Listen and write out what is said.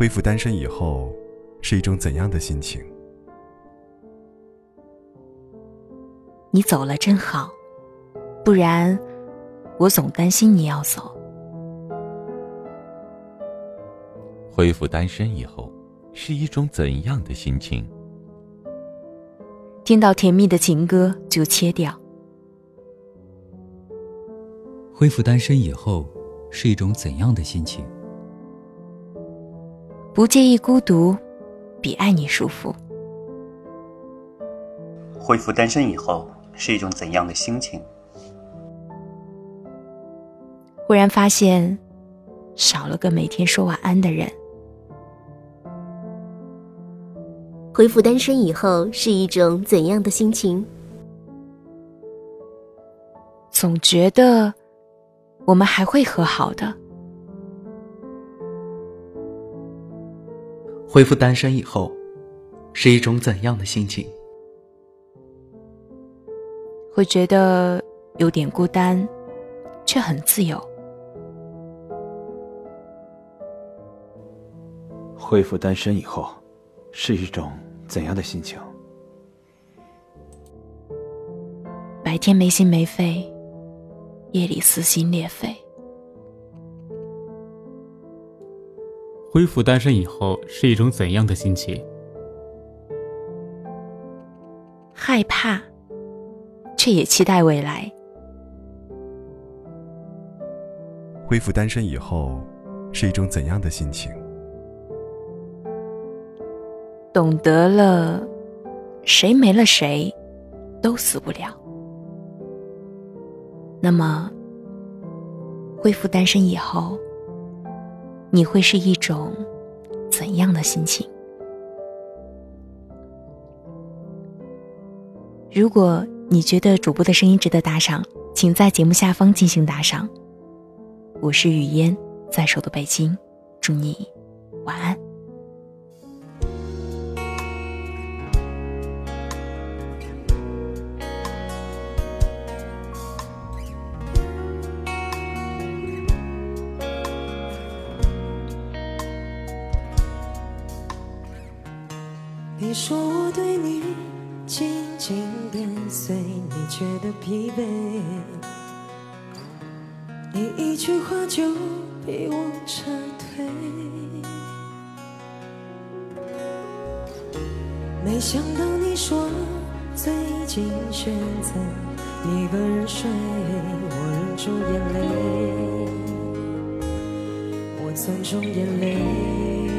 恢复单身以后是一种怎样的心情？你走了真好，不然我总担心你要走。恢复单身以后是一种怎样的心情？听到甜蜜的情歌就切掉。恢复单身以后是一种怎样的心情？不介意孤独，比爱你舒服。恢复单身以后是一种怎样的心情？忽然发现，少了个每天说晚安的人。恢复单身以后是一种怎样的心情？总觉得我们还会和好的。恢复单身以后是一种怎样的心情？会觉得有点孤单，却很自由。恢复单身以后是一种。怎样的心情？白天没心没肺，夜里撕心裂肺。恢复单身以后是一种怎样的心情？害怕，却也期待未来。恢复单身以后是一种怎样的心情？懂得了，谁没了谁，都死不了。那么，恢复单身以后，你会是一种怎样的心情？如果你觉得主播的声音值得打赏，请在节目下方进行打赏。我是雨嫣，在首都北京，祝你晚安。你说我对你紧紧跟随，你觉得疲惫，你一句话就逼我撤退。没想到你说最近选择一个人睡，我忍住眼泪，我尊重眼泪。